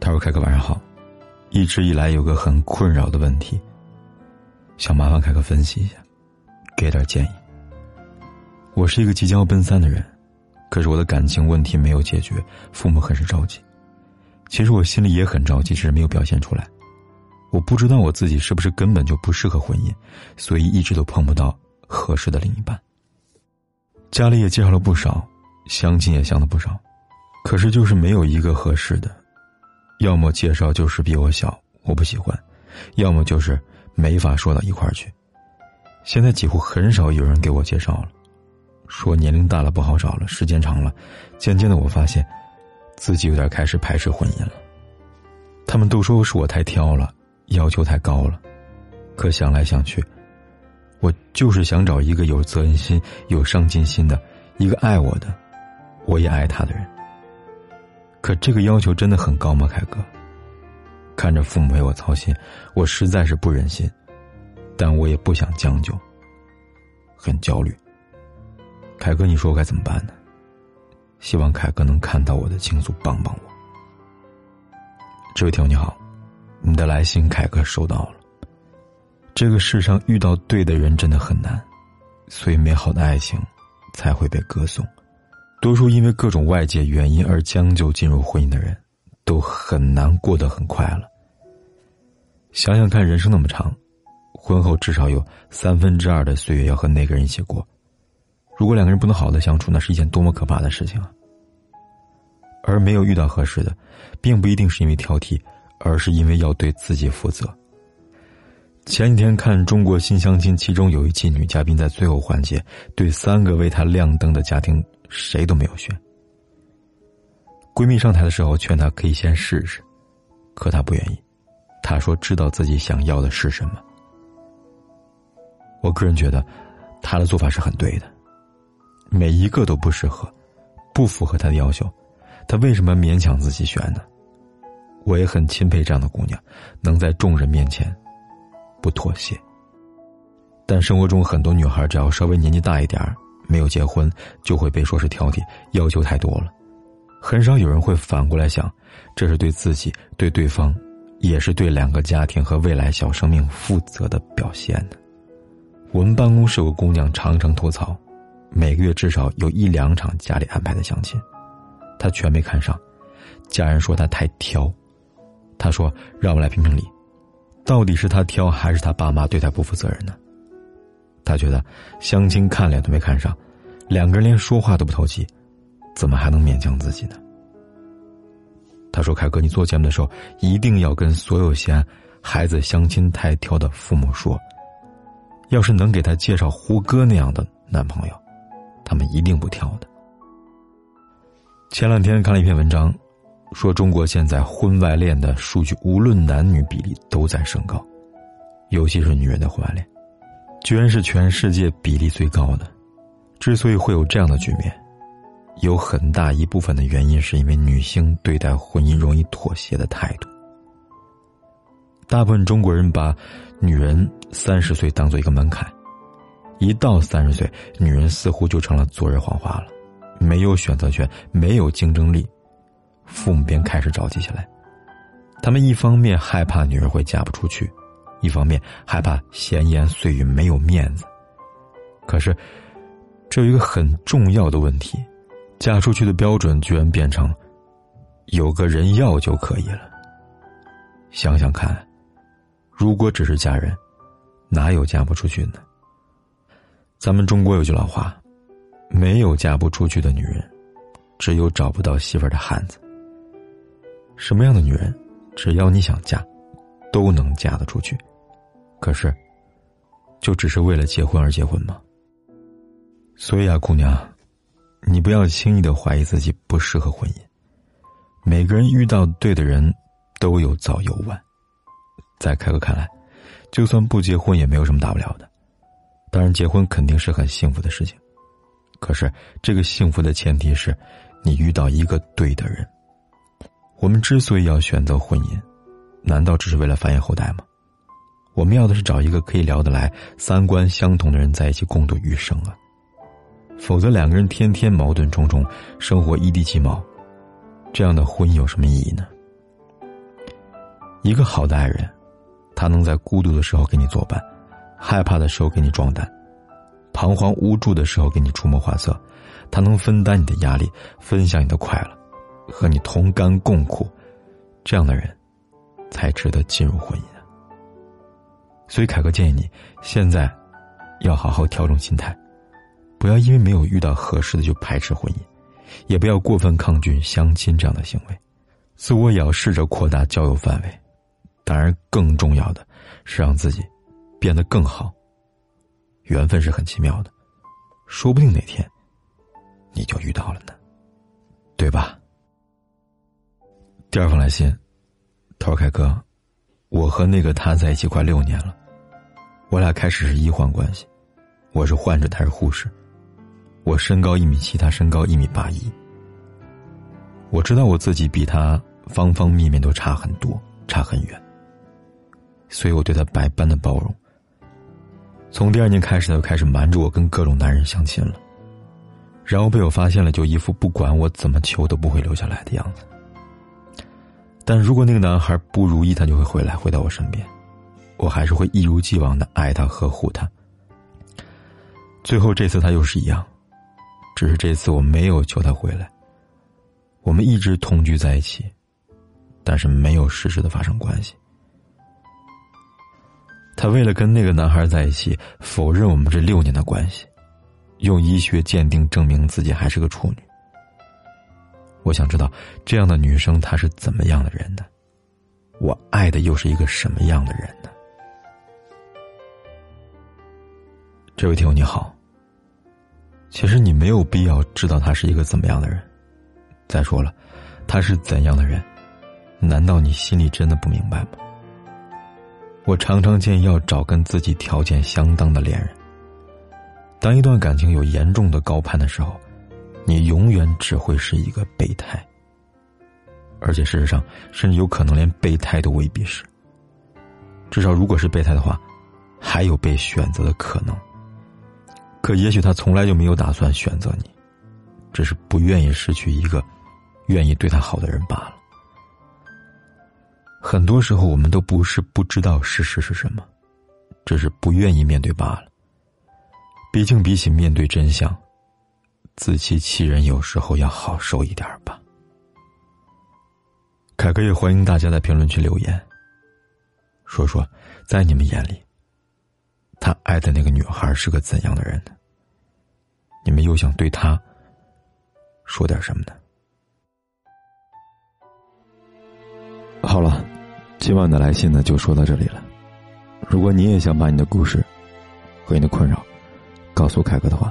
他说：“凯哥，晚上好。一直以来有个很困扰的问题，想麻烦凯哥分析一下，给点建议。我是一个即将要奔三的人，可是我的感情问题没有解决，父母很是着急。其实我心里也很着急，只是没有表现出来。我不知道我自己是不是根本就不适合婚姻，所以一直都碰不到合适的另一半。家里也介绍了不少，相亲也相了不少，可是就是没有一个合适的。”要么介绍就是比我小，我不喜欢；要么就是没法说到一块儿去。现在几乎很少有人给我介绍了，说年龄大了不好找了，时间长了，渐渐的我发现，自己有点开始排斥婚姻了。他们都说是我太挑了，要求太高了，可想来想去，我就是想找一个有责任心、有上进心的，一个爱我的，我也爱他的人。可这个要求真的很高吗，凯哥？看着父母为我操心，我实在是不忍心，但我也不想将就，很焦虑。凯哥，你说我该怎么办呢？希望凯哥能看到我的倾诉，帮帮我。这位听友你好，你的来信凯哥收到了。这个世上遇到对的人真的很难，所以美好的爱情才会被歌颂。多数因为各种外界原因而将就进入婚姻的人，都很难过得很快乐。想想看，人生那么长，婚后至少有三分之二的岁月要和那个人一起过。如果两个人不能好好的相处，那是一件多么可怕的事情啊！而没有遇到合适的，并不一定是因为挑剔，而是因为要对自己负责。前几天看《中国新相亲》，其中有一期女嘉宾在最后环节对三个为她亮灯的家庭。谁都没有选。闺蜜上台的时候劝她可以先试试，可她不愿意。她说知道自己想要的是什么。我个人觉得，她的做法是很对的。每一个都不适合，不符合她的要求，她为什么勉强自己选呢？我也很钦佩这样的姑娘，能在众人面前不妥协。但生活中很多女孩只要稍微年纪大一点儿。没有结婚就会被说是挑剔，要求太多了，很少有人会反过来想，这是对自己、对对方，也是对两个家庭和未来小生命负责的表现呢。我们办公室有个姑娘常常吐槽，每个月至少有一两场家里安排的相亲，她全没看上，家人说她太挑，她说让我来评评理，到底是她挑还是她爸妈对她不负责任呢？他觉得相亲看脸都没看上，两个人连说话都不投机，怎么还能勉强自己呢？他说：“凯哥，你做节目的时候一定要跟所有嫌孩子相亲太挑的父母说，要是能给他介绍胡歌那样的男朋友，他们一定不挑的。”前两天看了一篇文章，说中国现在婚外恋的数据，无论男女比例都在升高，尤其是女人的婚外恋。居然是全世界比例最高的。之所以会有这样的局面，有很大一部分的原因是因为女性对待婚姻容易妥协的态度。大部分中国人把女人三十岁当做一个门槛，一到三十岁，女人似乎就成了昨日黄花了，没有选择权，没有竞争力，父母便开始着急起来。他们一方面害怕女人会嫁不出去。一方面害怕闲言碎语没有面子，可是，这有一个很重要的问题：嫁出去的标准居然变成有个人要就可以了。想想看，如果只是嫁人，哪有嫁不出去呢？咱们中国有句老话：“没有嫁不出去的女人，只有找不到媳妇的汉子。”什么样的女人，只要你想嫁，都能嫁得出去。可是，就只是为了结婚而结婚吗？所以啊，姑娘，你不要轻易的怀疑自己不适合婚姻。每个人遇到对的人，都有早有晚。在凯哥看来，就算不结婚也没有什么大不了的。当然，结婚肯定是很幸福的事情，可是这个幸福的前提是，你遇到一个对的人。我们之所以要选择婚姻，难道只是为了繁衍后代吗？我们要的是找一个可以聊得来、三观相同的人在一起共度余生啊！否则，两个人天天矛盾重重，生活一地鸡毛，这样的婚姻有什么意义呢？一个好的爱人，他能在孤独的时候给你作伴。害怕的时候给你壮胆，彷徨无助的时候给你出谋划策，他能分担你的压力，分享你的快乐，和你同甘共苦，这样的人，才值得进入婚姻。所以，凯哥建议你现在要好好调整心态，不要因为没有遇到合适的就排斥婚姻，也不要过分抗拒相亲这样的行为，自我也要试着扩大交友范围。当然，更重要的是让自己。变得更好。缘分是很奇妙的，说不定哪天你就遇到了呢，对吧？第二封来信，他说：“凯哥，我和那个他在一起快六年了，我俩开始是医患关系，我是患者，他是护士。我身高一米七，他身高一米八一。我知道我自己比他方方面面都差很多，差很远，所以我对他百般的包容。”从第二年开始，他就开始瞒着我跟各种男人相亲了，然后被我发现了，就一副不管我怎么求都不会留下来的样子。但如果那个男孩不如意，他就会回来，回到我身边，我还是会一如既往的爱他、呵护他。最后这次他又是一样，只是这次我没有求他回来，我们一直同居在一起，但是没有实质的发生关系。他为了跟那个男孩在一起，否认我们这六年的关系，用医学鉴定证明自己还是个处女。我想知道这样的女生她是怎么样的人呢？我爱的又是一个什么样的人呢？这位听友你好。其实你没有必要知道他是一个怎么样的人。再说了，他是怎样的人，难道你心里真的不明白吗？我常常建议要找跟自己条件相当的恋人。当一段感情有严重的高攀的时候，你永远只会是一个备胎。而且事实上，甚至有可能连备胎都未必是。至少如果是备胎的话，还有被选择的可能。可也许他从来就没有打算选择你，只是不愿意失去一个愿意对他好的人罢了。很多时候，我们都不是不知道事实是什么，只是不愿意面对罢了。毕竟，比起面对真相，自欺欺人有时候要好受一点吧。凯哥也欢迎大家在评论区留言，说说在你们眼里，他爱的那个女孩是个怎样的人呢？你们又想对他说点什么呢？好了。今晚的来信呢，就说到这里了。如果你也想把你的故事和你的困扰告诉凯哥的话，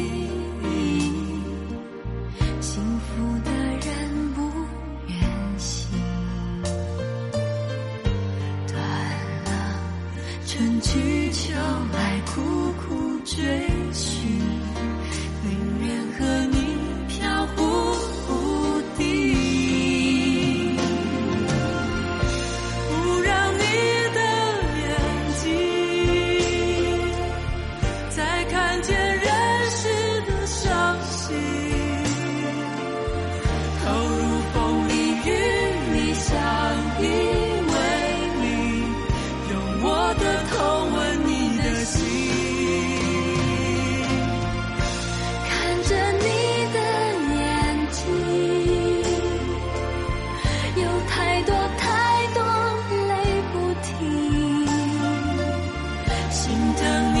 心疼你。